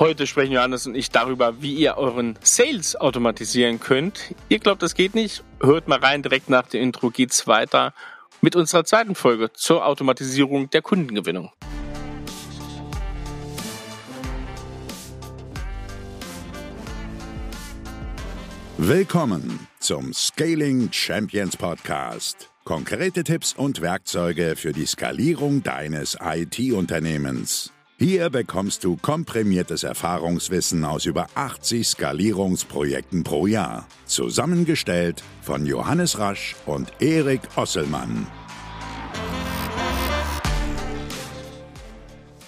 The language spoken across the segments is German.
Heute sprechen Johannes und ich darüber, wie ihr euren Sales automatisieren könnt. Ihr glaubt, das geht nicht? Hört mal rein, direkt nach dem Intro geht's weiter mit unserer zweiten Folge zur Automatisierung der Kundengewinnung. Willkommen zum Scaling Champions Podcast. Konkrete Tipps und Werkzeuge für die Skalierung deines IT-Unternehmens. Hier bekommst du komprimiertes Erfahrungswissen aus über 80 Skalierungsprojekten pro Jahr. Zusammengestellt von Johannes Rasch und Erik Osselmann.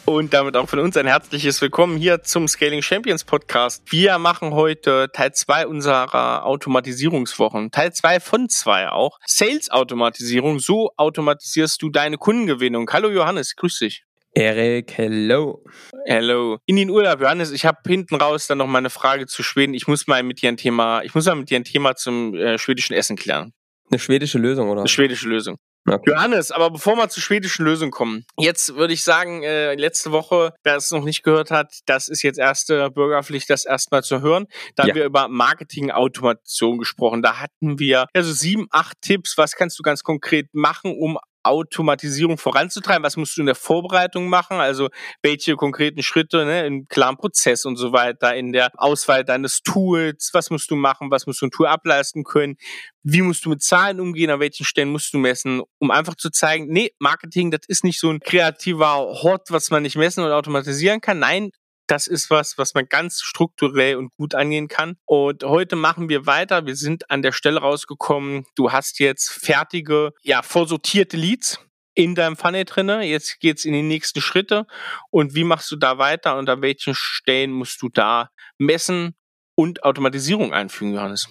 Und damit auch von uns ein herzliches Willkommen hier zum Scaling Champions Podcast. Wir machen heute Teil 2 unserer Automatisierungswochen. Teil 2 von 2 auch. Sales Automatisierung. So automatisierst du deine Kundengewinnung. Hallo Johannes, grüß dich. Erik, hello. Hello. In den Urlaub, Johannes, ich habe hinten raus dann noch mal eine Frage zu Schweden. Ich muss mal mit dir ein Thema, ich muss mal mit dir ein Thema zum äh, schwedischen Essen klären. Eine schwedische Lösung, oder? Eine schwedische Lösung. Okay. Johannes, aber bevor wir zur schwedischen Lösung kommen, jetzt würde ich sagen, äh, letzte Woche, wer es noch nicht gehört hat, das ist jetzt erste Bürgerpflicht, das erstmal zu hören. Da ja. haben wir über Marketing-Automation gesprochen. Da hatten wir also sieben, acht Tipps, was kannst du ganz konkret machen, um Automatisierung voranzutreiben? Was musst du in der Vorbereitung machen? Also welche konkreten Schritte ne, im klaren Prozess und so weiter, in der Auswahl deines Tools, was musst du machen, was musst du ein Tool ableisten können? Wie musst du mit Zahlen umgehen? An welchen Stellen musst du messen? Um einfach zu zeigen, nee, Marketing, das ist nicht so ein kreativer Hort, was man nicht messen oder automatisieren kann. Nein, das ist was, was man ganz strukturell und gut angehen kann. Und heute machen wir weiter. Wir sind an der Stelle rausgekommen. Du hast jetzt fertige, ja, vorsortierte Leads in deinem Funnel drinne. Jetzt geht's in die nächsten Schritte. Und wie machst du da weiter? Und an welchen Stellen musst du da messen und Automatisierung einfügen, Johannes?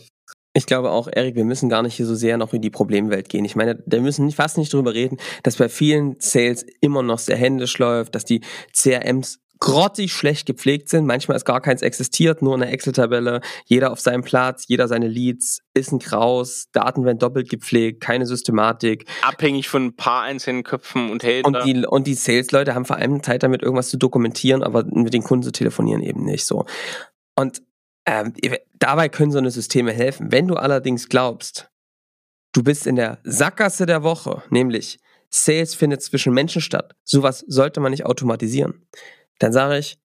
Ich glaube auch, Erik, wir müssen gar nicht hier so sehr noch in die Problemwelt gehen. Ich meine, wir müssen fast nicht drüber reden, dass bei vielen Sales immer noch sehr händisch läuft, dass die CRMs grottig schlecht gepflegt sind. Manchmal ist gar keins existiert, nur eine Excel-Tabelle. Jeder auf seinem Platz, jeder seine Leads, ist ein Kraus, Daten werden doppelt gepflegt, keine Systematik. Abhängig von ein paar einzelnen Köpfen und Helden. Und die, und die Sales-Leute haben vor allem Zeit damit, irgendwas zu dokumentieren, aber mit den Kunden zu telefonieren eben nicht so. Und ähm, dabei können so eine Systeme helfen. Wenn du allerdings glaubst, du bist in der Sackgasse der Woche, nämlich Sales findet zwischen Menschen statt, sowas sollte man nicht automatisieren dann sage ich,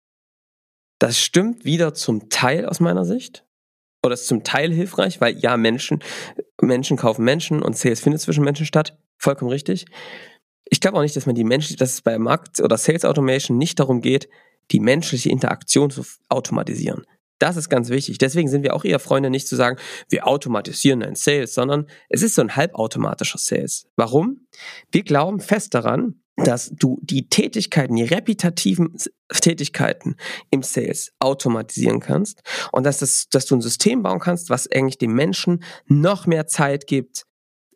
das stimmt wieder zum Teil aus meiner Sicht. Oder ist zum Teil hilfreich, weil ja, Menschen, Menschen kaufen Menschen und Sales findet zwischen Menschen statt. Vollkommen richtig. Ich glaube auch nicht, dass man die Menschen, dass es bei Markt- oder Sales Automation nicht darum geht, die menschliche Interaktion zu automatisieren. Das ist ganz wichtig. Deswegen sind wir auch eher Freunde, nicht zu sagen, wir automatisieren ein Sales, sondern es ist so ein halbautomatischer Sales. Warum? Wir glauben fest daran, dass du die Tätigkeiten, die repetitiven Tätigkeiten im Sales automatisieren kannst und dass, das, dass du ein System bauen kannst, was eigentlich dem Menschen noch mehr Zeit gibt,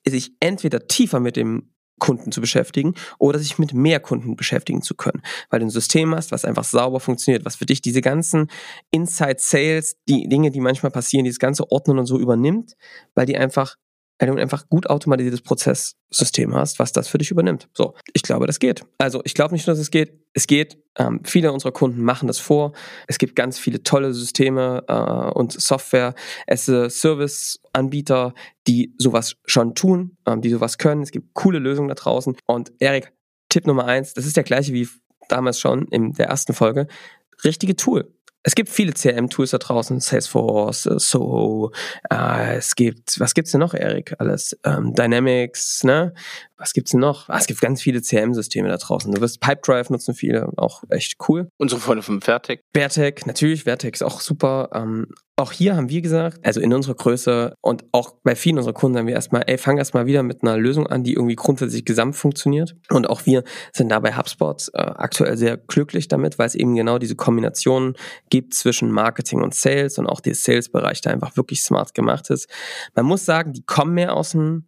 sich entweder tiefer mit dem Kunden zu beschäftigen oder sich mit mehr Kunden beschäftigen zu können, weil du ein System hast, was einfach sauber funktioniert, was für dich diese ganzen Inside Sales, die Dinge, die manchmal passieren, dieses ganze Ordnen und so übernimmt, weil die einfach wenn du einfach gut automatisiertes Prozesssystem hast, was das für dich übernimmt. So, ich glaube, das geht. Also ich glaube nicht nur, dass es geht, es geht. Ähm, viele unserer Kunden machen das vor. Es gibt ganz viele tolle Systeme äh, und Software, Service-Anbieter, die sowas schon tun, ähm, die sowas können. Es gibt coole Lösungen da draußen. Und Erik, Tipp Nummer eins, das ist der gleiche wie damals schon in der ersten Folge. Richtige Tool es gibt viele CRM-Tools da draußen, Salesforce, äh, Soho, äh, es gibt, was gibt's denn noch, Erik? Alles, ähm, Dynamics, ne? Was gibt's denn noch? Ah, es gibt ganz viele CRM-Systeme da draußen. Du wirst Pipedrive nutzen viele, auch echt cool. Unsere Freunde von Vertec. Vertec, natürlich, Vertec ist auch super. Ähm, auch hier haben wir gesagt, also in unserer Größe und auch bei vielen unserer Kunden haben wir erstmal, ey, fang erstmal wieder mit einer Lösung an, die irgendwie grundsätzlich gesamt funktioniert. Und auch wir sind da bei HubSpot äh, aktuell sehr glücklich damit, weil es eben genau diese Kombination gibt zwischen Marketing und Sales und auch der Sales-Bereich da einfach wirklich smart gemacht ist. Man muss sagen, die kommen mehr aus dem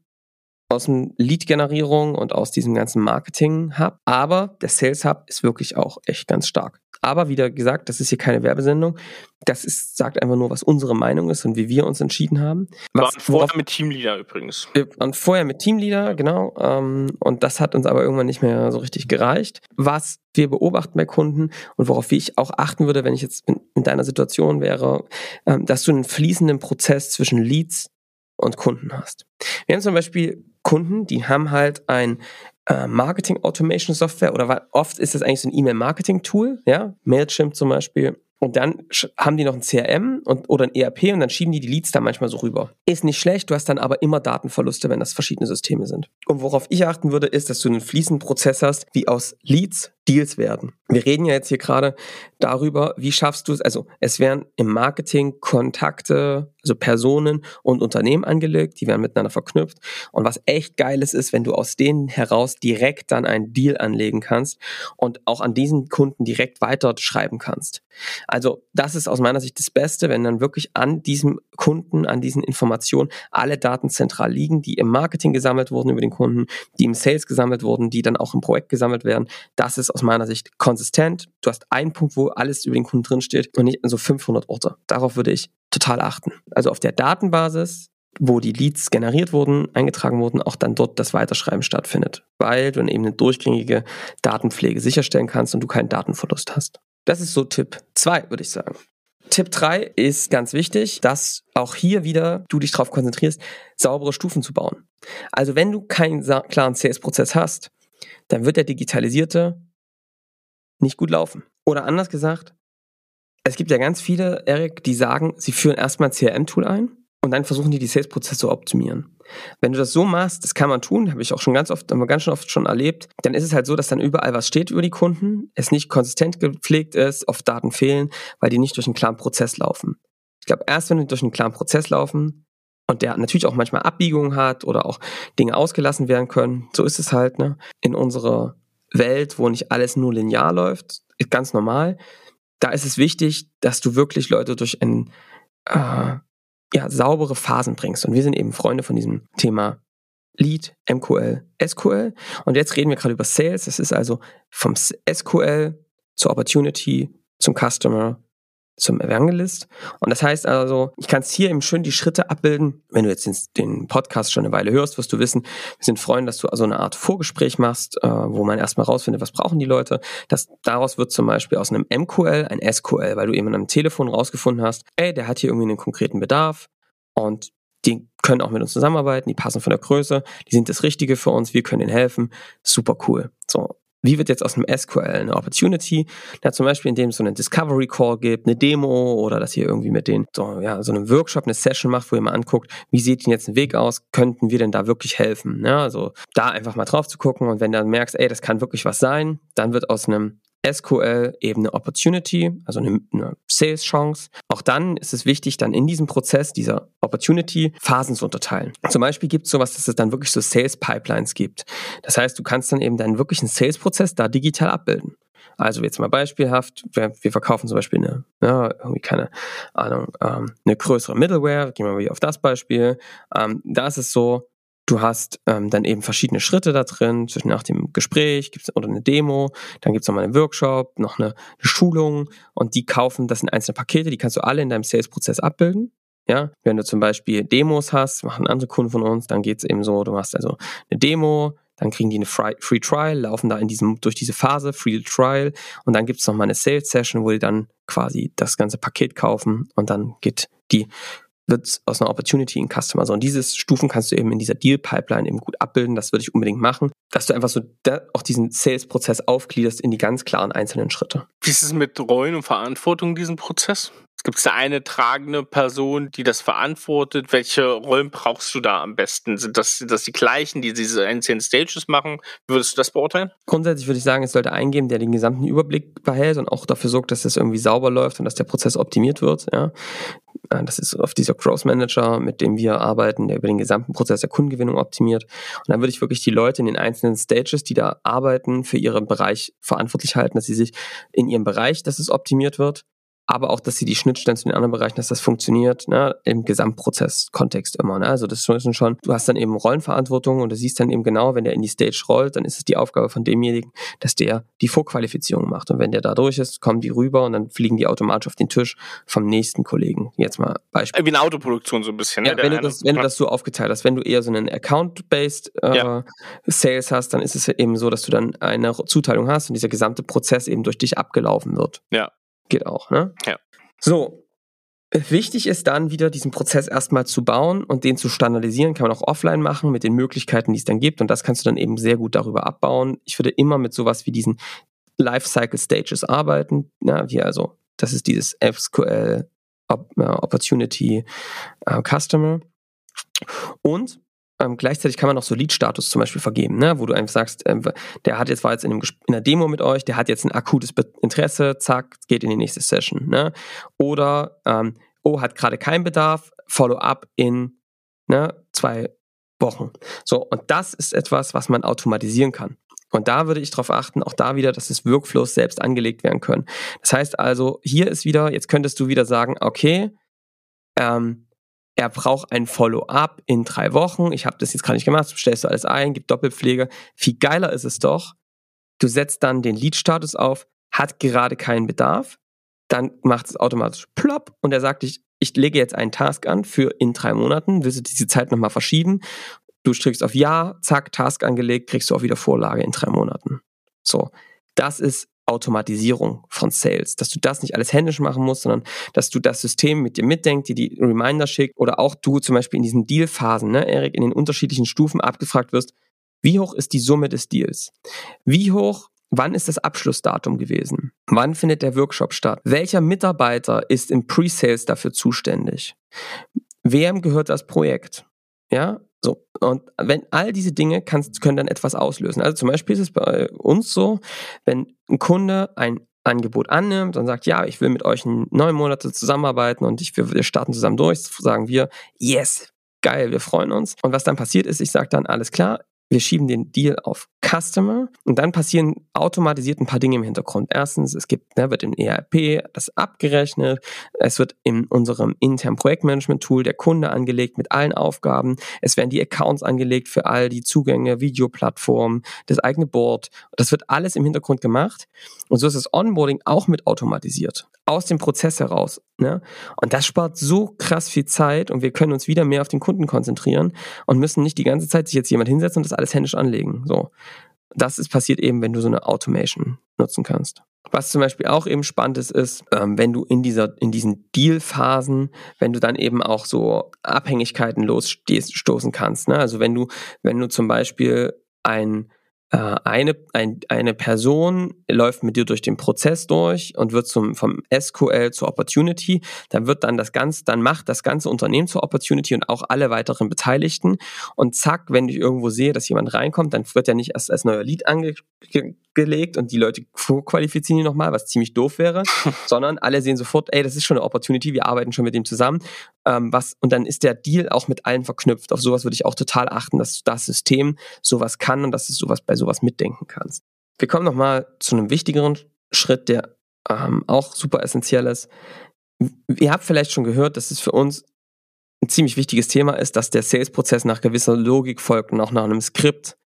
aus dem Lead-Generierung und aus diesem ganzen Marketing-Hub. Aber der Sales-Hub ist wirklich auch echt ganz stark. Aber wieder gesagt, das ist hier keine Werbesendung. Das ist, sagt einfach nur, was unsere Meinung ist und wie wir uns entschieden haben. Was, waren vorher mit Teamleader übrigens. Wir waren vorher mit Teamleader, genau. Ähm, und das hat uns aber irgendwann nicht mehr so richtig gereicht. Was wir beobachten bei Kunden und worauf ich auch achten würde, wenn ich jetzt in deiner Situation wäre, ähm, dass du einen fließenden Prozess zwischen Leads und Kunden hast. Wir haben zum Beispiel Kunden, die haben halt ein äh, Marketing Automation Software oder oft ist das eigentlich so ein E-Mail-Marketing Tool, ja, Mailchimp zum Beispiel und dann haben die noch ein CRM und, oder ein ERP und dann schieben die die Leads da manchmal so rüber. Ist nicht schlecht, du hast dann aber immer Datenverluste, wenn das verschiedene Systeme sind. Und worauf ich achten würde, ist, dass du einen fließenden Prozess hast, wie aus Leads Deals werden. Wir reden ja jetzt hier gerade darüber, wie schaffst du es, also es werden im Marketing Kontakte, also Personen und Unternehmen angelegt, die werden miteinander verknüpft. Und was echt geiles ist, wenn du aus denen heraus direkt dann einen Deal anlegen kannst und auch an diesen Kunden direkt weiter schreiben kannst. Also das ist aus meiner Sicht das Beste, wenn dann wirklich an diesem Kunden, an diesen Informationen alle Daten zentral liegen, die im Marketing gesammelt wurden über den Kunden, die im Sales gesammelt wurden, die dann auch im Projekt gesammelt werden. Das ist aus meiner Sicht konsistent. Du hast einen Punkt, wo alles über den Kunden drinsteht und nicht so 500 Orte. Darauf würde ich total achten. Also auf der Datenbasis wo die Leads generiert wurden, eingetragen wurden, auch dann dort das Weiterschreiben stattfindet, weil du dann eben eine durchgängige Datenpflege sicherstellen kannst und du keinen Datenverlust hast. Das ist so Tipp 2, würde ich sagen. Tipp 3 ist ganz wichtig, dass auch hier wieder du dich darauf konzentrierst, saubere Stufen zu bauen. Also wenn du keinen klaren CS-Prozess hast, dann wird der digitalisierte nicht gut laufen. Oder anders gesagt, es gibt ja ganz viele, Erik, die sagen, sie führen erstmal ein CRM-Tool ein und dann versuchen die die Sales-Prozesse zu optimieren. Wenn du das so machst, das kann man tun, habe ich auch schon ganz oft, haben wir ganz schön oft schon erlebt, dann ist es halt so, dass dann überall was steht über die Kunden, es nicht konsistent gepflegt ist, oft Daten fehlen, weil die nicht durch einen klaren Prozess laufen. Ich glaube, erst wenn die durch einen klaren Prozess laufen und der natürlich auch manchmal Abbiegungen hat oder auch Dinge ausgelassen werden können, so ist es halt, ne, in unserer Welt, wo nicht alles nur linear läuft, ist ganz normal. Da ist es wichtig, dass du wirklich Leute durch ein, äh, ja, saubere Phasen bringst. Und wir sind eben Freunde von diesem Thema Lead, MQL, SQL. Und jetzt reden wir gerade über Sales. Das ist also vom SQL zur Opportunity, zum Customer, zum Evangelist. Und das heißt also, ich kann es hier eben schön die Schritte abbilden. Wenn du jetzt den, Podcast schon eine Weile hörst, wirst du wissen, wir sind Freunde, dass du also eine Art Vorgespräch machst, äh, wo man erstmal rausfindet, was brauchen die Leute. Das, daraus wird zum Beispiel aus einem MQL ein SQL, weil du eben einem Telefon rausgefunden hast, ey, der hat hier irgendwie einen konkreten Bedarf und die können auch mit uns zusammenarbeiten, die passen von der Größe, die sind das Richtige für uns, wir können ihnen helfen. Super cool. So, wie wird jetzt aus einem SQL eine Opportunity? Ja, zum Beispiel, indem es so einen Discovery Call gibt, eine Demo oder dass ihr irgendwie mit denen so, ja, so einen Workshop, eine Session macht, wo ihr mal anguckt, wie sieht denn jetzt ein Weg aus? Könnten wir denn da wirklich helfen? Ja, also da einfach mal drauf zu gucken und wenn du dann merkst, ey, das kann wirklich was sein, dann wird aus einem SQL eben eine Opportunity, also eine, eine Sales-Chance. Auch dann ist es wichtig, dann in diesem Prozess dieser Opportunity Phasen zu unterteilen. Zum Beispiel gibt es sowas, dass es dann wirklich so Sales-Pipelines gibt. Das heißt, du kannst dann eben deinen wirklichen Sales-Prozess da digital abbilden. Also jetzt mal beispielhaft, wir, wir verkaufen zum Beispiel eine, ja, irgendwie keine Ahnung, ähm, eine größere Middleware, gehen wir mal wieder auf das Beispiel. Ähm, da ist es so, Du hast ähm, dann eben verschiedene Schritte da drin, zwischen nach dem Gespräch gibt's oder eine Demo, dann gibt's nochmal einen Workshop, noch eine, eine Schulung und die kaufen, das sind einzelne Pakete, die kannst du alle in deinem Sales-Prozess abbilden. Ja, wenn du zum Beispiel Demos hast, machen andere Kunden von uns, dann geht's eben so, du machst also eine Demo, dann kriegen die eine Free Trial, laufen da in diesem, durch diese Phase, Free Trial, und dann gibt's nochmal eine Sales Session, wo die dann quasi das ganze Paket kaufen und dann geht die wird aus einer Opportunity in Customer. So, und diese Stufen kannst du eben in dieser Deal-Pipeline eben gut abbilden. Das würde ich unbedingt machen, dass du einfach so auch diesen Sales-Prozess aufgliederst in die ganz klaren einzelnen Schritte. Wie ist es mit Rollen und Verantwortung in diesem Prozess? Gibt es da eine tragende Person, die das verantwortet? Welche Rollen brauchst du da am besten? Sind das, sind das die gleichen, die diese einzelnen Stages machen? Würdest du das beurteilen? Grundsätzlich würde ich sagen, es sollte eingeben, der den gesamten Überblick behält und auch dafür sorgt, dass das irgendwie sauber läuft und dass der Prozess optimiert wird. Ja. Äh, das ist auf dieser Growth Manager, mit dem wir arbeiten, der über den gesamten Prozess der Kundengewinnung optimiert. Und dann würde ich wirklich die Leute in den einzelnen Stages, die da arbeiten, für ihren Bereich verantwortlich halten, dass sie sich in ihrem Bereich, dass es optimiert wird, aber auch, dass sie die Schnittstellen zu den anderen Bereichen, dass das funktioniert, ne, im Gesamtprozess-Kontext immer. Ne? Also das ist schon, du hast dann eben Rollenverantwortung und du siehst dann eben genau, wenn der in die Stage rollt, dann ist es die Aufgabe von demjenigen, dass der die Vorqualifizierung macht. Und wenn der da durch ist, kommen die rüber und dann fliegen die automatisch auf den Tisch vom nächsten Kollegen. Jetzt mal Beispiel. Wie eine Autoproduktion so ein bisschen. Ne? Ja, wenn, du das, wenn du das so aufgeteilt hast, wenn du eher so einen Account-based äh, ja. Sales hast, dann ist es eben so, dass du dann eine Zuteilung hast und dieser gesamte Prozess eben durch dich abgelaufen wird. Ja. Geht auch, ne? Ja. So, Wichtig ist dann wieder diesen Prozess erstmal zu bauen und den zu standardisieren, kann man auch offline machen mit den Möglichkeiten, die es dann gibt und das kannst du dann eben sehr gut darüber abbauen. Ich würde immer mit sowas wie diesen Lifecycle Stages arbeiten, ja, wie also, das ist dieses SQL Opportunity äh, Customer und ähm, gleichzeitig kann man auch so Lead-Status zum Beispiel vergeben, ne? wo du einfach sagst, ähm, der hat jetzt war jetzt in, einem, in einer Demo mit euch, der hat jetzt ein akutes Interesse, zack, geht in die nächste Session. Ne? Oder ähm, oh, hat gerade keinen Bedarf, Follow-up in ne, zwei Wochen. So, und das ist etwas, was man automatisieren kann. Und da würde ich darauf achten, auch da wieder, dass es Workflows selbst angelegt werden können. Das heißt also, hier ist wieder, jetzt könntest du wieder sagen, okay, ähm, er braucht ein Follow-up in drei Wochen. Ich habe das jetzt gerade nicht gemacht, stellst du alles ein, gibt Doppelpflege. Viel geiler ist es doch, du setzt dann den Lead-Status auf, hat gerade keinen Bedarf, dann macht es automatisch plopp und er sagt dich, ich lege jetzt einen Task an für in drei Monaten, willst du diese Zeit nochmal verschieben? Du strickst auf Ja, zack, Task angelegt, kriegst du auch wieder Vorlage in drei Monaten. So, das ist Automatisierung von Sales, dass du das nicht alles händisch machen musst, sondern dass du das System mit dir mitdenkt, dir die Reminder schickt oder auch du zum Beispiel in diesen Dealphasen, ne, Erik, in den unterschiedlichen Stufen abgefragt wirst, wie hoch ist die Summe des Deals? Wie hoch, wann ist das Abschlussdatum gewesen? Wann findet der Workshop statt? Welcher Mitarbeiter ist im Pre-Sales dafür zuständig? Wem gehört das Projekt? Ja, so, und wenn all diese Dinge kannst, können dann etwas auslösen. Also zum Beispiel ist es bei uns so, wenn ein Kunde ein Angebot annimmt und sagt, ja, ich will mit euch neun Monate zusammenarbeiten und ich, wir starten zusammen durch, sagen wir, yes, geil, wir freuen uns. Und was dann passiert ist, ich sage dann, alles klar, wir schieben den Deal auf Customer und dann passieren automatisiert ein paar Dinge im Hintergrund. Erstens, es gibt, ne, wird im ERP das abgerechnet, es wird in unserem internen Projektmanagement-Tool der Kunde angelegt mit allen Aufgaben, es werden die Accounts angelegt für all die Zugänge, Videoplattformen, das eigene Board. Das wird alles im Hintergrund gemacht und so ist das Onboarding auch mit automatisiert aus dem Prozess heraus. Ne? Und das spart so krass viel Zeit und wir können uns wieder mehr auf den Kunden konzentrieren und müssen nicht die ganze Zeit sich jetzt jemand hinsetzen und das alles händisch anlegen. So. Das ist passiert eben, wenn du so eine Automation nutzen kannst. Was zum Beispiel auch eben spannend ist, ist, ähm, wenn du in dieser, in diesen Deal-Phasen, wenn du dann eben auch so Abhängigkeiten losstoßen kannst. Ne? Also wenn du, wenn du zum Beispiel ein eine, ein, eine Person läuft mit dir durch den Prozess durch und wird zum, vom SQL zur Opportunity, dann wird dann das ganze, dann macht das ganze Unternehmen zur Opportunity und auch alle weiteren Beteiligten. Und zack, wenn ich irgendwo sehe, dass jemand reinkommt, dann wird ja nicht erst als neuer Lead angelegt und die Leute vorqualifizieren ihn nochmal, was ziemlich doof wäre, sondern alle sehen sofort, ey, das ist schon eine Opportunity, wir arbeiten schon mit dem zusammen, ähm, was, und dann ist der Deal auch mit allen verknüpft. Auf sowas würde ich auch total achten, dass das System sowas kann und dass es sowas bei sowas mitdenken kannst. Wir kommen nochmal zu einem wichtigeren Schritt, der ähm, auch super essentiell ist. Ihr habt vielleicht schon gehört, dass es für uns ein ziemlich wichtiges Thema ist, dass der Sales-Prozess nach gewisser Logik folgt und auch nach einem Skript.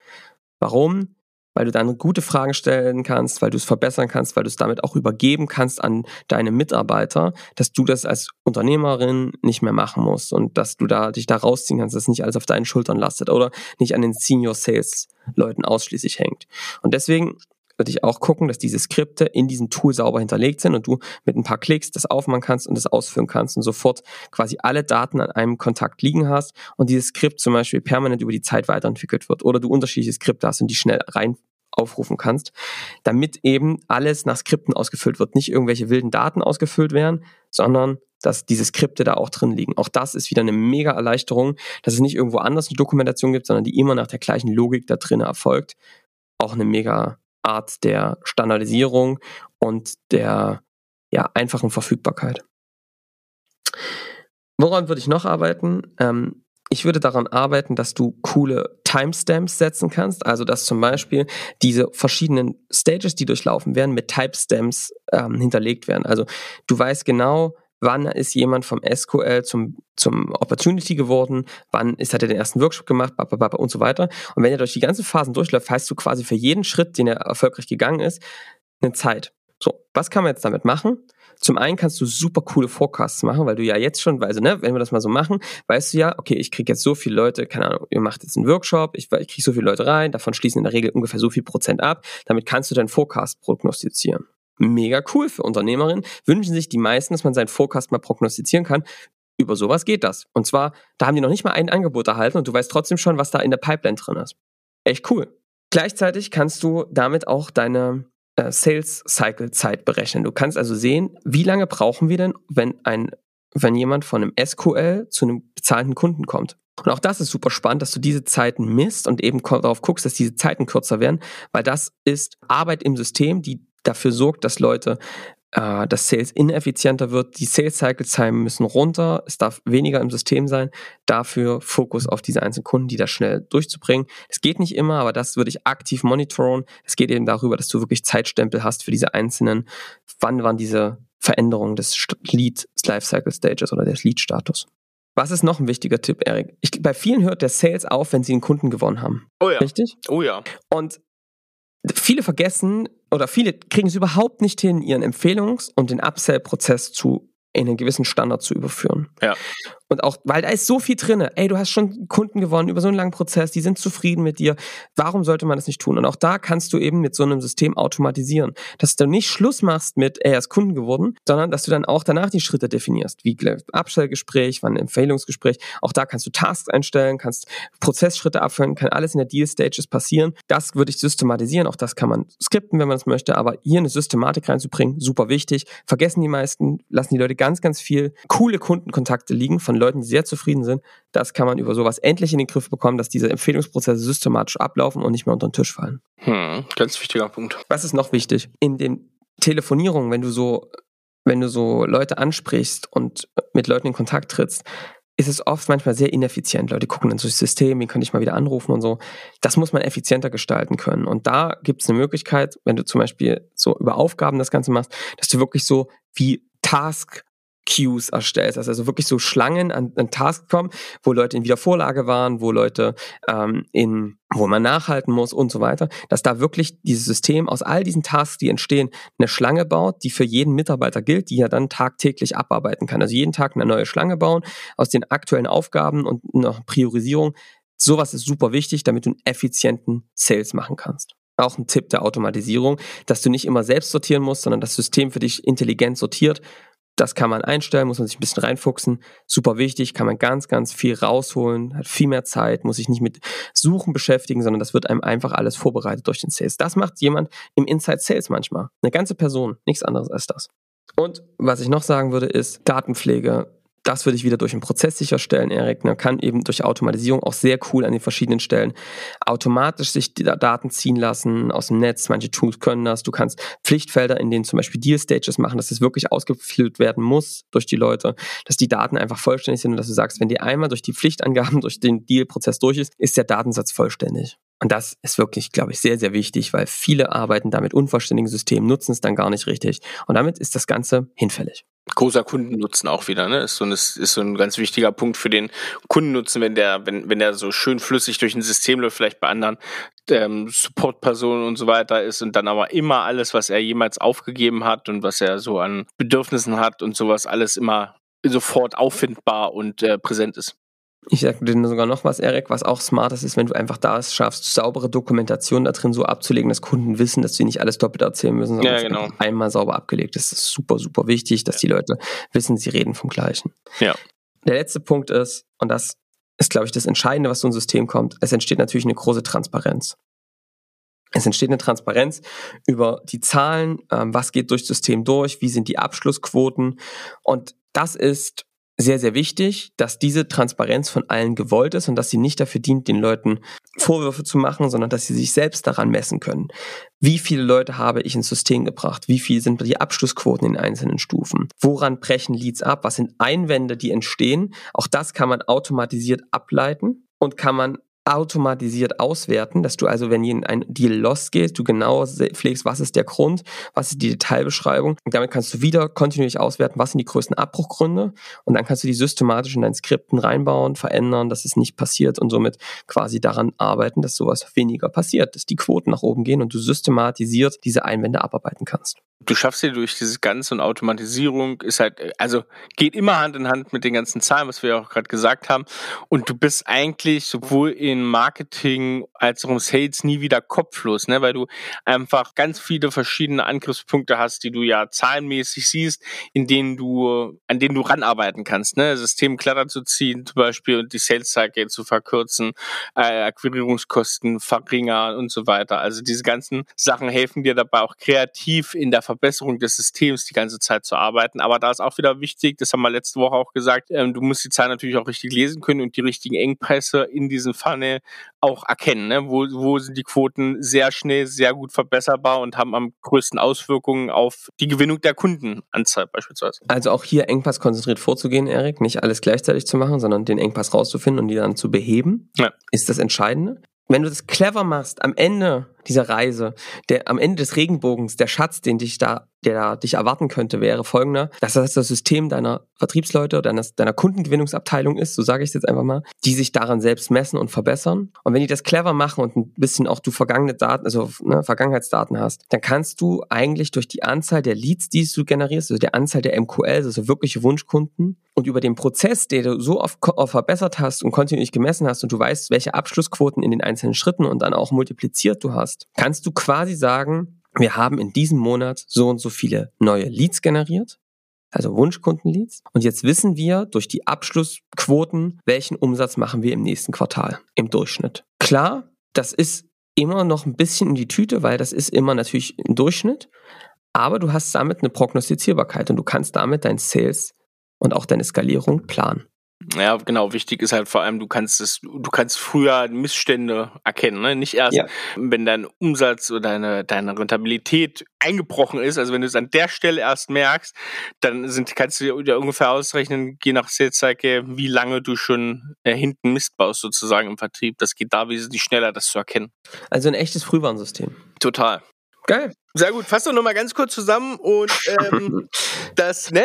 Warum? Weil du dann gute Fragen stellen kannst, weil du es verbessern kannst, weil du es damit auch übergeben kannst an deine Mitarbeiter, dass du das als Unternehmerin nicht mehr machen musst und dass du da dich da rausziehen kannst, dass es nicht alles auf deinen Schultern lastet oder nicht an den Senior Sales Leuten ausschließlich hängt. Und deswegen würde ich auch gucken, dass diese Skripte in diesem Tool sauber hinterlegt sind und du mit ein paar Klicks das aufmachen kannst und das ausführen kannst und sofort quasi alle Daten an einem Kontakt liegen hast und dieses Skript zum Beispiel permanent über die Zeit weiterentwickelt wird oder du unterschiedliche Skripte hast und die schnell rein aufrufen kannst, damit eben alles nach Skripten ausgefüllt wird, nicht irgendwelche wilden Daten ausgefüllt werden, sondern dass diese Skripte da auch drin liegen. Auch das ist wieder eine mega Erleichterung, dass es nicht irgendwo anders eine Dokumentation gibt, sondern die immer nach der gleichen Logik da drin erfolgt. Auch eine mega Art der Standardisierung und der ja, einfachen Verfügbarkeit. Woran würde ich noch arbeiten? Ähm, ich würde daran arbeiten, dass du coole Timestamps setzen kannst, also dass zum Beispiel diese verschiedenen Stages, die durchlaufen werden, mit Timestamps ähm, hinterlegt werden. Also du weißt genau, wann ist jemand vom SQL zum, zum Opportunity geworden, wann ist, hat er den ersten Workshop gemacht, und so weiter. Und wenn er durch die ganzen Phasen durchläuft, heißt du quasi für jeden Schritt, den er erfolgreich gegangen ist, eine Zeit. So, was kann man jetzt damit machen? Zum einen kannst du super coole Forecasts machen, weil du ja jetzt schon, also ne, wenn wir das mal so machen, weißt du ja, okay, ich kriege jetzt so viele Leute, keine Ahnung, ihr macht jetzt einen Workshop, ich, ich kriege so viele Leute rein, davon schließen in der Regel ungefähr so viel Prozent ab, damit kannst du deinen Forecast prognostizieren. Mega cool für Unternehmerinnen. Wünschen sich die meisten, dass man seinen Forecast mal prognostizieren kann. Über sowas geht das. Und zwar, da haben die noch nicht mal ein Angebot erhalten und du weißt trotzdem schon, was da in der Pipeline drin ist. Echt cool. Gleichzeitig kannst du damit auch deine äh, Sales Cycle Zeit berechnen. Du kannst also sehen, wie lange brauchen wir denn, wenn ein, wenn jemand von einem SQL zu einem bezahlten Kunden kommt. Und auch das ist super spannend, dass du diese Zeiten misst und eben darauf guckst, dass diese Zeiten kürzer werden, weil das ist Arbeit im System, die dafür sorgt, dass Leute äh, dass Sales ineffizienter wird, die Sales Cycle Time müssen runter, es darf weniger im System sein, dafür Fokus auf diese einzelnen Kunden, die das schnell durchzubringen. Es geht nicht immer, aber das würde ich aktiv monitoren. Es geht eben darüber, dass du wirklich Zeitstempel hast für diese einzelnen, wann waren diese Veränderungen des Lead Lifecycle Stages oder des Lead Status. Was ist noch ein wichtiger Tipp, Erik? Ich, bei vielen hört der Sales auf, wenn sie einen Kunden gewonnen haben. Oh ja. Richtig? Oh ja. Und viele vergessen oder viele kriegen es überhaupt nicht hin, ihren Empfehlungs- und den Upsell-Prozess zu in einen gewissen Standard zu überführen. Ja. Und auch, weil da ist so viel drin. Ey, du hast schon Kunden gewonnen über so einen langen Prozess, die sind zufrieden mit dir. Warum sollte man das nicht tun? Und auch da kannst du eben mit so einem System automatisieren, dass du nicht Schluss machst mit, ey, er ist Kunden geworden, sondern dass du dann auch danach die Schritte definierst, wie Abstellgespräch, wann Empfehlungsgespräch. Auch da kannst du Tasks einstellen, kannst Prozessschritte abführen, kann alles in der Deal Stages passieren. Das würde ich systematisieren. Auch das kann man skripten, wenn man es möchte. Aber hier eine Systematik reinzubringen, super wichtig. Vergessen die meisten, lassen die Leute ganz, ganz viel coole Kundenkontakte liegen von Leuten, die sehr zufrieden sind. Das kann man über sowas endlich in den Griff bekommen, dass diese Empfehlungsprozesse systematisch ablaufen und nicht mehr unter den Tisch fallen. Hm, ganz wichtiger Punkt. Was ist noch wichtig? In den Telefonierungen, wenn du so, wenn du so Leute ansprichst und mit Leuten in Kontakt trittst, ist es oft manchmal sehr ineffizient. Leute gucken dann so das System, wie könnte ich mal wieder anrufen und so. Das muss man effizienter gestalten können. Und da gibt es eine Möglichkeit, wenn du zum Beispiel so über Aufgaben das Ganze machst, dass du wirklich so wie Task Queues erstellst, also wirklich so Schlangen an, an Tasks kommen, wo Leute in Wiedervorlage waren, wo Leute ähm, in, wo man nachhalten muss und so weiter, dass da wirklich dieses System aus all diesen Tasks, die entstehen, eine Schlange baut, die für jeden Mitarbeiter gilt, die er dann tagtäglich abarbeiten kann. Also jeden Tag eine neue Schlange bauen aus den aktuellen Aufgaben und einer Priorisierung. Sowas ist super wichtig, damit du einen effizienten Sales machen kannst auch ein Tipp der Automatisierung, dass du nicht immer selbst sortieren musst, sondern das System für dich intelligent sortiert das kann man einstellen, muss man sich ein bisschen reinfuchsen. Super wichtig, kann man ganz, ganz viel rausholen, hat viel mehr Zeit, muss sich nicht mit Suchen beschäftigen, sondern das wird einem einfach alles vorbereitet durch den Sales. Das macht jemand im Inside Sales manchmal. Eine ganze Person, nichts anderes als das. Und was ich noch sagen würde, ist Datenpflege das würde ich wieder durch einen Prozess sicherstellen, Erik. Man kann eben durch Automatisierung auch sehr cool an den verschiedenen Stellen automatisch sich Daten ziehen lassen aus dem Netz. Manche Tools können das. Du kannst Pflichtfelder, in denen zum Beispiel Deal Stages machen, dass das wirklich ausgefüllt werden muss durch die Leute, dass die Daten einfach vollständig sind und dass du sagst, wenn die einmal durch die Pflichtangaben, durch den Deal-Prozess durch ist, ist der Datensatz vollständig. Und das ist wirklich, glaube ich, sehr, sehr wichtig, weil viele arbeiten damit unvollständigen Systemen, nutzen es dann gar nicht richtig. Und damit ist das Ganze hinfällig großer Kundennutzen auch wieder, ne? Ist so, ein, ist so ein ganz wichtiger Punkt für den Kundennutzen, wenn der, wenn, wenn der so schön flüssig durch ein System läuft, vielleicht bei anderen ähm, Support-Personen und so weiter ist und dann aber immer alles, was er jemals aufgegeben hat und was er so an Bedürfnissen hat und sowas, alles immer sofort auffindbar und äh, präsent ist. Ich sage dir sogar noch was, Erik, was auch smart ist, ist, wenn du einfach da es schaffst, saubere Dokumentation da drin so abzulegen, dass Kunden wissen, dass sie nicht alles doppelt erzählen müssen, sondern ja, genau. einmal sauber abgelegt ist. Das ist super, super wichtig, dass die Leute wissen, sie reden vom Gleichen. Ja. Der letzte Punkt ist, und das ist, glaube ich, das Entscheidende, was so ein System kommt, es entsteht natürlich eine große Transparenz. Es entsteht eine Transparenz über die Zahlen, ähm, was geht durchs System durch, wie sind die Abschlussquoten. Und das ist sehr, sehr wichtig, dass diese Transparenz von allen gewollt ist und dass sie nicht dafür dient, den Leuten Vorwürfe zu machen, sondern dass sie sich selbst daran messen können. Wie viele Leute habe ich ins System gebracht? Wie viel sind die Abschlussquoten in einzelnen Stufen? Woran brechen Leads ab? Was sind Einwände, die entstehen? Auch das kann man automatisiert ableiten und kann man automatisiert auswerten, dass du also, wenn ein Deal losgeht, du genau pflegst, was ist der Grund, was ist die Detailbeschreibung. Und damit kannst du wieder kontinuierlich auswerten, was sind die größten Abbruchgründe. Und dann kannst du die systematisch in deinen Skripten reinbauen, verändern, dass es nicht passiert und somit quasi daran arbeiten, dass sowas weniger passiert, dass die Quoten nach oben gehen und du systematisiert diese Einwände abarbeiten kannst du schaffst dir durch dieses Ganze und Automatisierung ist halt, also geht immer Hand in Hand mit den ganzen Zahlen, was wir ja auch gerade gesagt haben. Und du bist eigentlich sowohl in in Marketing als auch im Sales nie wieder kopflos, ne? weil du einfach ganz viele verschiedene Angriffspunkte hast, die du ja zahlenmäßig siehst, in denen du, an denen du ranarbeiten kannst. Ne? System Kletter zu ziehen zum Beispiel und die Sales Cycle zu verkürzen, äh, Akquirierungskosten verringern und so weiter. Also diese ganzen Sachen helfen dir dabei auch kreativ in der Verbesserung des Systems die ganze Zeit zu arbeiten. Aber da ist auch wieder wichtig, das haben wir letzte Woche auch gesagt, ähm, du musst die Zahlen natürlich auch richtig lesen können und die richtigen Engpässe in diesem Funnel auch erkennen. Ne? Wo, wo sind die Quoten sehr schnell, sehr gut verbesserbar und haben am größten Auswirkungen auf die Gewinnung der Kundenanzahl beispielsweise. Also auch hier Engpass konzentriert vorzugehen, Erik, nicht alles gleichzeitig zu machen, sondern den Engpass rauszufinden und die dann zu beheben, ja. ist das Entscheidende. Wenn du das clever machst, am Ende dieser Reise, der am Ende des Regenbogens, der Schatz, den dich da der da dich erwarten könnte, wäre folgender, dass das das System deiner Vertriebsleute, deiner, deiner Kundengewinnungsabteilung ist, so sage ich es jetzt einfach mal, die sich daran selbst messen und verbessern. Und wenn die das clever machen und ein bisschen auch du vergangene Daten, also ne, Vergangenheitsdaten hast, dann kannst du eigentlich durch die Anzahl der Leads, die du generierst, also der Anzahl der MQLs, also wirkliche Wunschkunden, und über den Prozess, den du so oft verbessert hast und kontinuierlich gemessen hast und du weißt, welche Abschlussquoten in den einzelnen Schritten und dann auch multipliziert du hast, kannst du quasi sagen, wir haben in diesem Monat so und so viele neue Leads generiert, also Wunschkundenleads. Und jetzt wissen wir durch die Abschlussquoten, welchen Umsatz machen wir im nächsten Quartal im Durchschnitt. Klar, das ist immer noch ein bisschen in die Tüte, weil das ist immer natürlich im Durchschnitt. Aber du hast damit eine Prognostizierbarkeit und du kannst damit dein Sales und auch deine Skalierung planen. Ja, genau. Wichtig ist halt vor allem, du kannst es, du kannst früher Missstände erkennen, ne? Nicht erst, ja. wenn dein Umsatz oder deine, deine Rentabilität eingebrochen ist. Also wenn du es an der Stelle erst merkst, dann sind, kannst du dir ungefähr ausrechnen, je nach Sales Cycle, wie lange du schon äh, hinten Mist baust sozusagen im Vertrieb. Das geht da wesentlich schneller, das zu erkennen. Also ein echtes Frühwarnsystem. Total. Geil. Sehr gut. Fass doch nochmal ganz kurz zusammen und ähm, das, ne,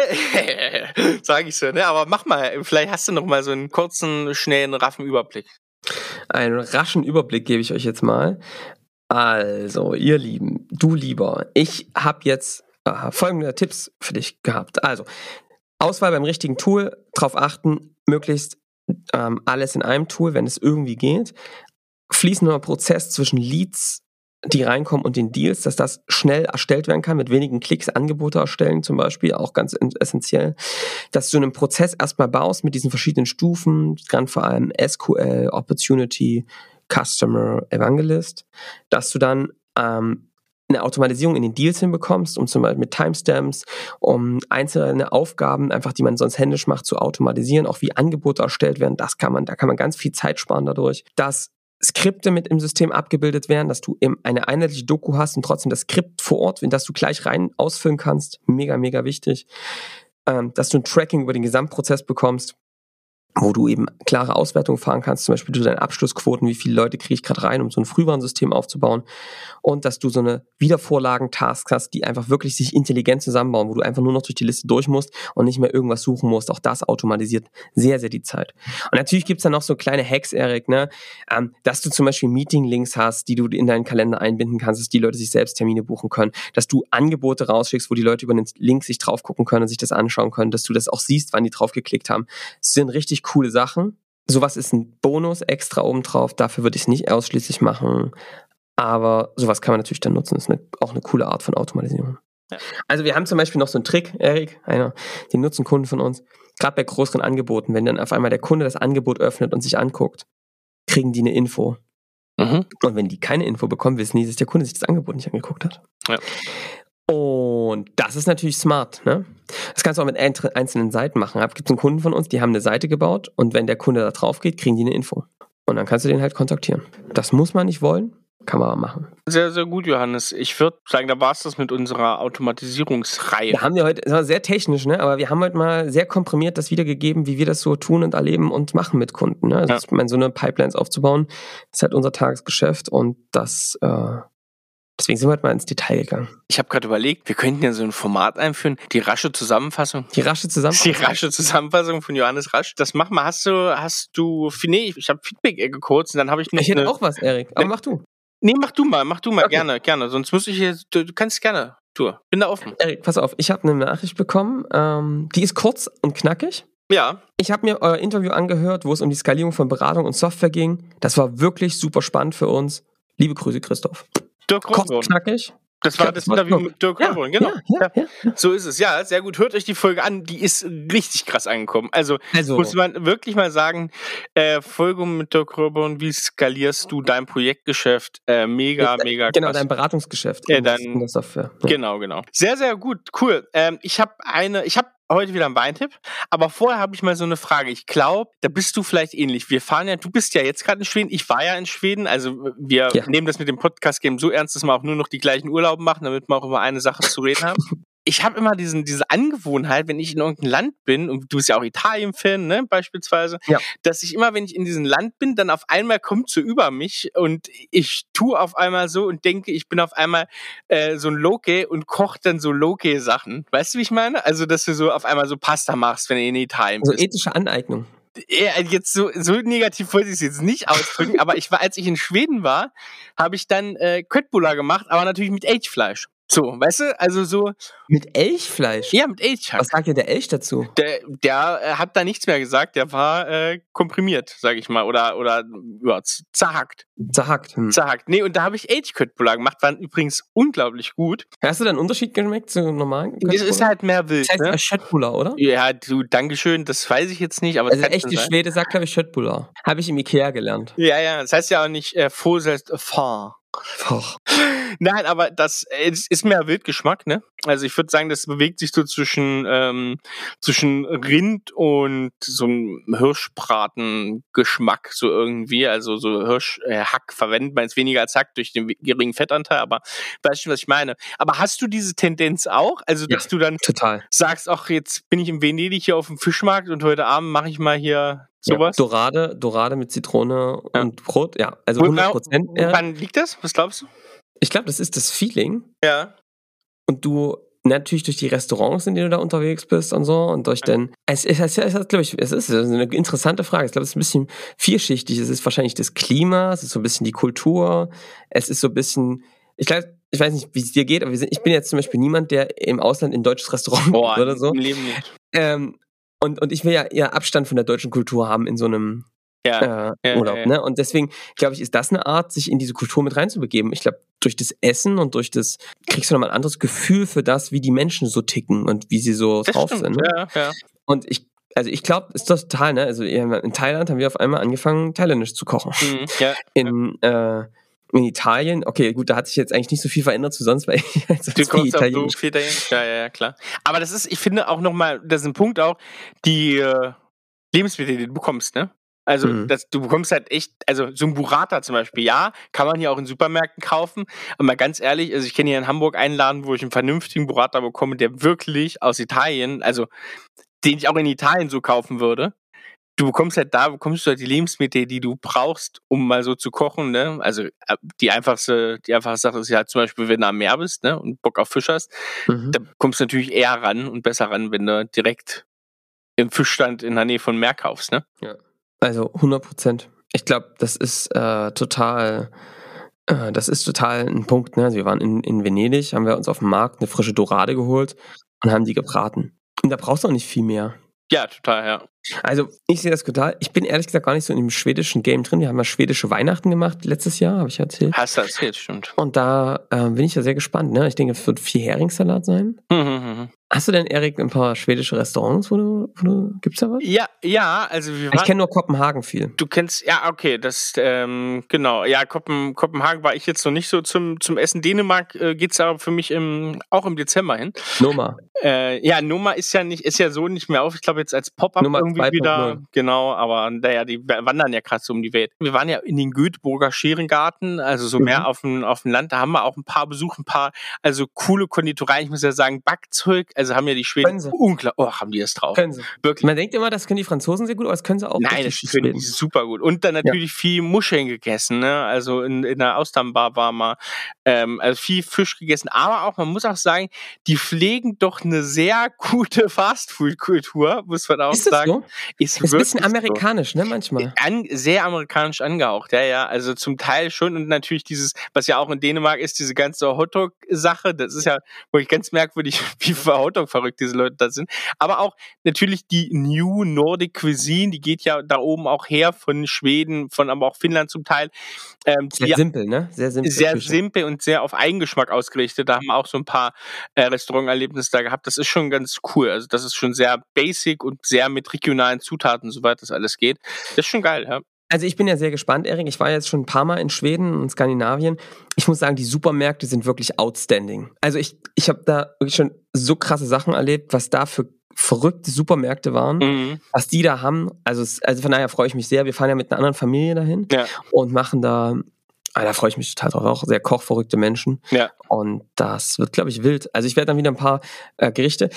sage ich so, ne, aber mach mal, vielleicht hast du noch mal so einen kurzen, schnellen, raffen Überblick. Einen raschen Überblick gebe ich euch jetzt mal. Also, ihr Lieben, du lieber, ich habe jetzt äh, folgende Tipps für dich gehabt. Also, Auswahl beim richtigen Tool, darauf achten, möglichst ähm, alles in einem Tool, wenn es irgendwie geht. Fließender Prozess zwischen Leads die reinkommen und den Deals, dass das schnell erstellt werden kann, mit wenigen Klicks Angebote erstellen zum Beispiel, auch ganz essentiell, dass du einen Prozess erstmal baust mit diesen verschiedenen Stufen, ganz vor allem SQL, Opportunity, Customer, Evangelist, dass du dann ähm, eine Automatisierung in den Deals hinbekommst, um zum Beispiel mit Timestamps, um einzelne Aufgaben, einfach die man sonst händisch macht, zu automatisieren, auch wie Angebote erstellt werden, das kann man, da kann man ganz viel Zeit sparen dadurch. Dass Skripte mit im System abgebildet werden, dass du eben eine einheitliche Doku hast und trotzdem das Skript vor Ort, das du gleich rein ausfüllen kannst. Mega, mega wichtig. Ähm, dass du ein Tracking über den Gesamtprozess bekommst wo du eben klare Auswertungen fahren kannst, zum Beispiel du deine Abschlussquoten, wie viele Leute kriege ich gerade rein, um so ein Frühwarnsystem aufzubauen und dass du so eine Wiedervorlagen-Task hast, die einfach wirklich sich intelligent zusammenbauen, wo du einfach nur noch durch die Liste durch musst und nicht mehr irgendwas suchen musst. Auch das automatisiert sehr, sehr die Zeit. Und natürlich gibt's dann noch so kleine Hacks, Erik, ne? Ähm, dass du zum Beispiel Meeting-Links hast, die du in deinen Kalender einbinden kannst, dass die Leute sich selbst Termine buchen können, dass du Angebote rausschickst, wo die Leute über den Link sich drauf gucken können und sich das anschauen können, dass du das auch siehst, wann die drauf geklickt haben. Das sind richtig richtig coole Sachen. Sowas ist ein Bonus extra obendrauf. Dafür würde ich es nicht ausschließlich machen. Aber sowas kann man natürlich dann nutzen. Das ist eine, auch eine coole Art von Automatisierung. Ja. Also wir haben zum Beispiel noch so einen Trick, Erik, einer, den nutzen Kunden von uns. Gerade bei größeren Angeboten, wenn dann auf einmal der Kunde das Angebot öffnet und sich anguckt, kriegen die eine Info. Mhm. Und wenn die keine Info bekommen, wissen die, dass der Kunde sich das Angebot nicht angeguckt hat. Ja. Und das ist natürlich smart. Ne? Das kannst du auch mit einzelnen Seiten machen. Es gibt einen Kunden von uns, die haben eine Seite gebaut und wenn der Kunde da drauf geht, kriegen die eine Info. Und dann kannst du den halt kontaktieren. Das muss man nicht wollen, kann man aber machen. Sehr, sehr gut, Johannes. Ich würde sagen, da war es das mit unserer Automatisierungsreihe. Wir haben ja heute, das war sehr technisch, ne? aber wir haben heute mal sehr komprimiert das wiedergegeben, wie wir das so tun und erleben und machen mit Kunden. Ne? Also ja. ich meine, so eine Pipelines aufzubauen, ist halt unser Tagesgeschäft und das äh, Deswegen sind wir heute mal ins Detail gegangen. Ich habe gerade überlegt, wir könnten ja so ein Format einführen, die rasche Zusammenfassung. Die rasche Zusammenfassung. Die rasche Zusammenfassung von Johannes Rasch. Das mach mal. Hast du, hast du, nee, ich habe Feedback-Ecke kurz und dann habe ich noch. Ich hätte auch was, Erik. Aber mach du. Nee, mach du mal, mach du mal, okay. gerne, gerne. Sonst muss ich hier, du, du kannst gerne. Du, bin da offen. Erik, pass auf, ich habe eine Nachricht bekommen, ähm, die ist kurz und knackig. Ja. Ich habe mir euer Interview angehört, wo es um die Skalierung von Beratung und Software ging. Das war wirklich super spannend für uns. Liebe Grüße, Christoph. Dirk Rothborn. knackig. Das war das Interview mit Dirk Ja, Rothborn, genau. Ja, ja, ja. So ist es, ja, sehr gut. Hört euch die Folge an, die ist richtig krass angekommen. Also, Also, muss man wirklich mal sagen, äh, Folge mit Dirk Rothborn, wie skalierst du dein Projektgeschäft? Äh, mega, Ja, mega genau, krass. dein Beratungsgeschäft. In- dein- in der Software. Ja. Genau, genau. Sehr, sehr gut, cool. Ähm, ich habe eine, ich habe heute wieder einen Weintipp, aber vorher habe ich mal so eine Frage. Ich glaube, da bist du vielleicht ähnlich. Wir fahren ja, du bist ja jetzt gerade in Schweden, ich war ja in Schweden, also wir Ja. nehmen das mit dem Podcast-Game so ernst, dass wir auch nur noch die gleichen Urlaube machen, damit wir auch über eine Sache zu reden haben. Ich habe immer diesen, diese Angewohnheit, wenn ich in irgendeinem Land bin, und du bist ja auch Italien-Fan, ne, beispielsweise, Ja. dass ich immer, wenn ich in diesem Land bin, dann auf einmal kommt so über mich und ich tue auf einmal so und denke, ich bin auf einmal äh, so ein Loke und kocht dann so Loke-Sachen. Weißt du, wie ich meine? Also, dass du so auf einmal so Pasta machst, wenn du in Italien So bist. ethische Aneignung. Ja, jetzt so, so negativ wollte ich es jetzt nicht ausdrücken, aber ich war, als ich in Schweden war, habe ich dann äh, Köttbullar gemacht, aber natürlich mit Elchfleisch. So, weißt du? Also so, Mit Elchfleisch. ja, mit Elchhack. Was sagt dir der Elch dazu? Der, der äh, hat da nichts mehr gesagt, der war äh, komprimiert, sage ich mal, oder, oder ja, zerhackt. Zerhackt. Hm. Zerhackt. Nee, und da habe ich Elchköttbullar gemacht, waren übrigens unglaublich gut. Hast du da einen Unterschied geschmeckt zu normalen? Es ist halt mehr wild, Das heißt ne? ne? Schöttbullar, oder? Ja, du, Dankeschön, das weiß ich jetzt nicht, aber Also echt, die. Schwede sagt, glaube ich, Schöttbullar. Habe ich im Ikea gelernt. Ja, ja, das heißt ja auch nicht äh, Faux, das Nein, aber das ist mehr Wildgeschmack, ne? Also ich würde sagen, das bewegt sich so zwischen ähm, zwischen Rind und so einem Hirschbraten-Geschmack so irgendwie. Also so Hirschhack äh, verwendet man jetzt weniger als Hack durch den geringen Fettanteil, aber weißt du, was ich meine? Aber hast du diese Tendenz auch? Also Ja. dass du dann Total. sagst, ach jetzt bin ich in Venedig hier auf dem Fischmarkt und heute Abend mache ich mal hier sowas? Ja, Dorade, Dorade mit Zitrone Ja. und Brot. Ja, also Wo- 100 Prozent. Woran liegt das? Was glaubst du? Ich glaube, das ist das Feeling. Ja. Und du natürlich durch die Restaurants, in denen du da unterwegs bist und so und durch den. Es ist, es ist, glaube ich, es ist eine interessante Frage. Ich glaube, es ist ein bisschen vielschichtig. Es ist wahrscheinlich das Klima, es ist so ein bisschen die Kultur, es ist so ein bisschen. Ich glaube, ich weiß nicht, wie es dir geht, aber wir sind, ich bin jetzt zum Beispiel niemand, der im Ausland in ein deutsches Restaurant Boah, geht oder so. im Leben nicht. Ähm, und, und ich will ja eher Abstand von der deutschen Kultur haben in so einem Ja. äh, ja, Urlaub. ja. Ne? Und deswegen, glaube ich, ist das eine Art, sich in diese Kultur mit reinzubegeben. Ich glaube, durch das Essen und durch das kriegst du nochmal ein anderes Gefühl für das, wie die Menschen so ticken und wie sie so Das drauf stimmt, sind. Ne? Ja, ja. Und ich, also ich glaube, ist das total, ne? Also in Thailand haben wir auf einmal angefangen, Thailändisch zu kochen. Mhm, ja. In, äh, in Italien, okay, gut, da hat sich jetzt eigentlich nicht so viel verändert zu sonst, weil ich halt Du sonst viel kommst auch so Italienisch. viel dahin. Ja, ja, ja, klar. Aber das ist, ich finde auch nochmal, das ist ein Punkt auch, die äh, Lebensmittel, die du bekommst, ne? Also, Mhm. das, du bekommst halt echt, also so ein Burrata zum Beispiel, ja, kann man hier auch in Supermärkten kaufen. Aber mal ganz ehrlich, also ich kenne hier in Hamburg einen Laden, wo ich einen vernünftigen Burrata bekomme, der wirklich aus Italien, also den ich auch in Italien so kaufen würde. Du bekommst halt da, bekommst du halt die Lebensmittel, die du brauchst, um mal so zu kochen, ne? Also äh, die einfachste, die einfachste Sache ist ja zum Beispiel, wenn du am Meer bist, ne? Und Bock auf Fisch hast, Mhm. da kommst du natürlich eher ran und besser ran, wenn du direkt im Fischstand in der Nähe von Meer kaufst, ne? Also 100 Prozent. Ich glaube, das ist äh, total, äh, das ist total ein Punkt. Ne? Also wir waren in, in Venedig, haben wir uns auf dem Markt eine frische Dorade geholt und haben die gebraten. Und da brauchst du auch nicht viel mehr. Ja, total, ja. Also ich sehe das total. Ich bin ehrlich gesagt gar nicht so in dem schwedischen Game drin. Wir haben ja schwedische Weihnachten gemacht letztes Jahr, habe ich erzählt. Hast du erzählt, stimmt. Und da äh, bin ich ja sehr gespannt. Ne? Ich denke, es wird viel Heringssalat sein. Mhm, Hast du denn, Erik, ein paar schwedische Restaurants, wo du, wo du gibt's da was? ja, ja, also wir Ich waren, kenne nur Kopenhagen viel. du kennst, ja, okay, das, ähm, genau, ja, Kopen, Kopenhagen war ich jetzt noch nicht so zum, zum Essen. Dänemark äh, geht's aber für mich im, auch im Dezember hin. Noma. Äh, ja, Noma ist ja nicht, ist ja so nicht mehr auf. Ich glaube jetzt als Pop-up Nummer irgendwie 2.0. wieder. Genau, aber naja, die wandern ja gerade so um die Welt. Wir waren ja in den Göteborger Scherengarten, also so Mhm. mehr auf dem, auf dem Land. Da haben wir auch ein paar Besuch, ein paar, also coole Konditoreien. Ich muss ja sagen, Backzeug. Also haben ja die Schweden Können unglaublich, oh, haben die das drauf. Können sie. Wirklich. Man denkt immer, das können die Franzosen sehr gut, aber das können sie auch Nein, das Schweden. ich super gut. Und dann natürlich viel Muscheln gegessen, ne? Also in, in der Austernbar war mal ähm, also viel Fisch gegessen. Aber auch, man muss auch sagen, die pflegen doch eine sehr gute Fastfood-Kultur, muss man auch sagen. so? So? Ist, ist ein bisschen amerikanisch, so. ne, manchmal. An, sehr amerikanisch angehaucht, ja, ja. Also zum Teil schon und natürlich dieses, was ja auch in Dänemark ist, diese ganze Hotdog-Sache. Das ist ja wirklich ganz merkwürdig, wie Hotdog verrückt diese Leute da sind. Aber auch natürlich die New Nordic Cuisine, die geht ja da oben auch her von Schweden, von aber auch Finnland zum Teil. Ähm, sehr simpel, ne? Sehr simpel. Sehr Küche. simpel und sehr auf Eigengeschmack ausgerichtet. Da haben wir auch so ein paar äh, Restauranterlebnisse da gehabt. Das ist schon ganz cool. Also das ist schon sehr basic und sehr mit regionalen Zutaten, soweit das alles geht. Das ist schon geil, ja. Also ich bin ja sehr gespannt, Erik. Ich war jetzt schon ein paar Mal in Schweden und Skandinavien. Ich muss sagen, die Supermärkte sind wirklich outstanding. Also ich, ich habe da wirklich schon so krasse Sachen erlebt, was da für verrückte Supermärkte waren, mhm. was die da haben. Also, also von daher freue ich mich sehr. Wir fahren ja mit einer anderen Familie dahin ja. und machen da Ah, da freue ich mich total drauf. Auch sehr kochverrückte Menschen. Ja. Und das wird, glaube ich, wild. Also ich werde dann wieder ein paar äh, Gerichte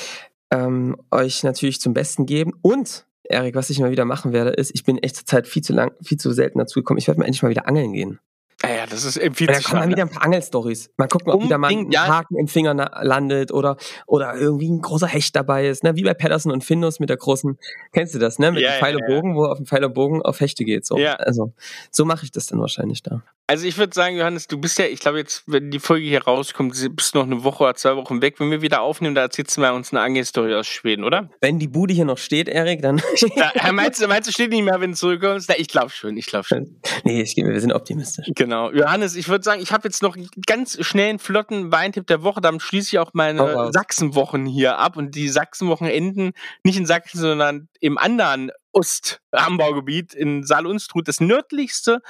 ähm, euch natürlich zum Besten geben. Und, Erik, was ich mal wieder machen werde, ist, ich bin echt zur Zeit viel zu lang, viel zu selten dazu gekommen. Ich werde mal endlich mal wieder angeln gehen. Ja, ja, das ist empfiehlt Da kommen dann wieder ein paar Angelstories. Mal gucken, ob wieder mal ein ja. Haken im Finger landet oder, oder irgendwie ein großer Hecht dabei ist, ne? Wie bei Patterson und Findus mit der großen, kennst du das, ne? Mit ja, dem Pfeil und Bogen, wo auf dem Pfeil und Bogen auf Hechte geht, so. Ja. Also, so mache ich das dann wahrscheinlich da. Also ich würde sagen, Johannes, du bist ja, ich glaube jetzt, wenn die Folge hier rauskommt, bist du noch eine Woche oder zwei Wochen weg. Wenn wir wieder aufnehmen, da erzählst du mal uns eine Angelstory aus Schweden, oder? Wenn die Bude hier noch steht, Erik, dann. da, meinst, du, meinst du, steht nicht mehr, wenn du zurückkommst? Na, ich glaube schon, ich glaube schon. Nee, ich, wir sind optimistisch. Genau. Johannes, ich würde sagen, ich habe jetzt noch ganz schnell einen flotten Weintipp der Woche, dann schließe ich auch meine oh. Sachsenwochen hier ab und die Sachsenwochen enden nicht in Sachsen, sondern im anderen Ostanbaugebiet in Saal-Unstrut, das nördlichste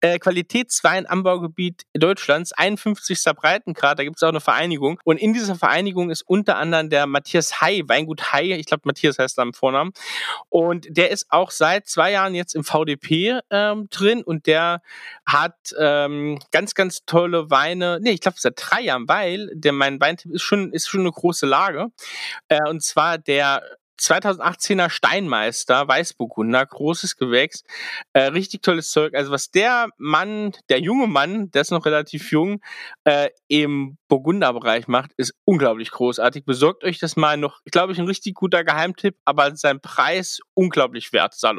äh, Qualitätswein-Anbaugebiet Deutschlands, 51. Breitengrad, da gibt es auch eine Vereinigung. Und in dieser Vereinigung ist unter anderem der Matthias Hai, Weingut Hai, ich glaube Matthias heißt er am Vornamen. Und der ist auch seit zwei Jahren jetzt im VDP ähm, drin und der hat ähm, ganz, ganz tolle Weine, nee, ich glaube seit drei Jahren, weil der mein Weintipp ist schon, ist schon eine große Lage. Äh, und zwar der 2018er Steinmeister, Weißburgunder, großes Gewächs, äh, richtig tolles Zeug. Also was der Mann, der junge Mann, der ist noch relativ jung, äh, im Burgunderbereich macht, ist unglaublich großartig. Besorgt euch das mal noch, glaube ich, ein richtig guter Geheimtipp, aber sein Preis unglaublich wert, Saal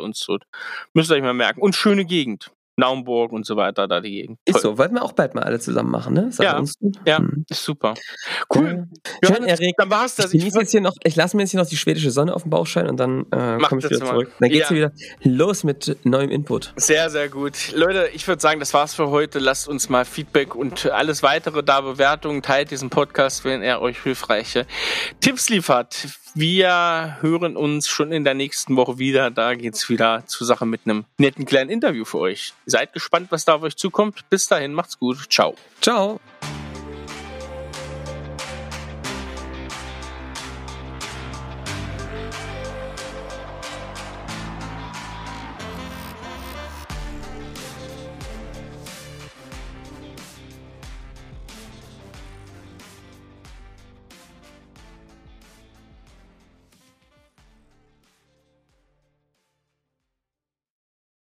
Müsst ihr euch mal merken. Und schöne Gegend. Naumburg und so weiter da die Gegend. Ist so, wollten wir auch bald mal alle zusammen machen, ne? Ja, ja hm. ist super. Cool. Ja. Schön, Erik. Dann war's das. Ich, ich, jetzt hier noch, ich lasse mir jetzt hier noch die schwedische Sonne auf dem Bauch scheinen und dann äh, komme ich wieder zurück. Dann geht's ja. hier wieder los mit neuem Input. Sehr, sehr gut. Leute, ich würde sagen, das war's für heute. Lasst uns mal Feedback und alles weitere da Bewertungen. Teilt diesen Podcast, wenn er euch hilfreiche Tipps liefert. Wir hören uns schon in der nächsten Woche wieder. Da geht's wieder zur Sache mit einem netten kleinen Interview für euch. Seid gespannt, was da auf euch zukommt. Bis dahin, macht's gut. Ciao. Ciao.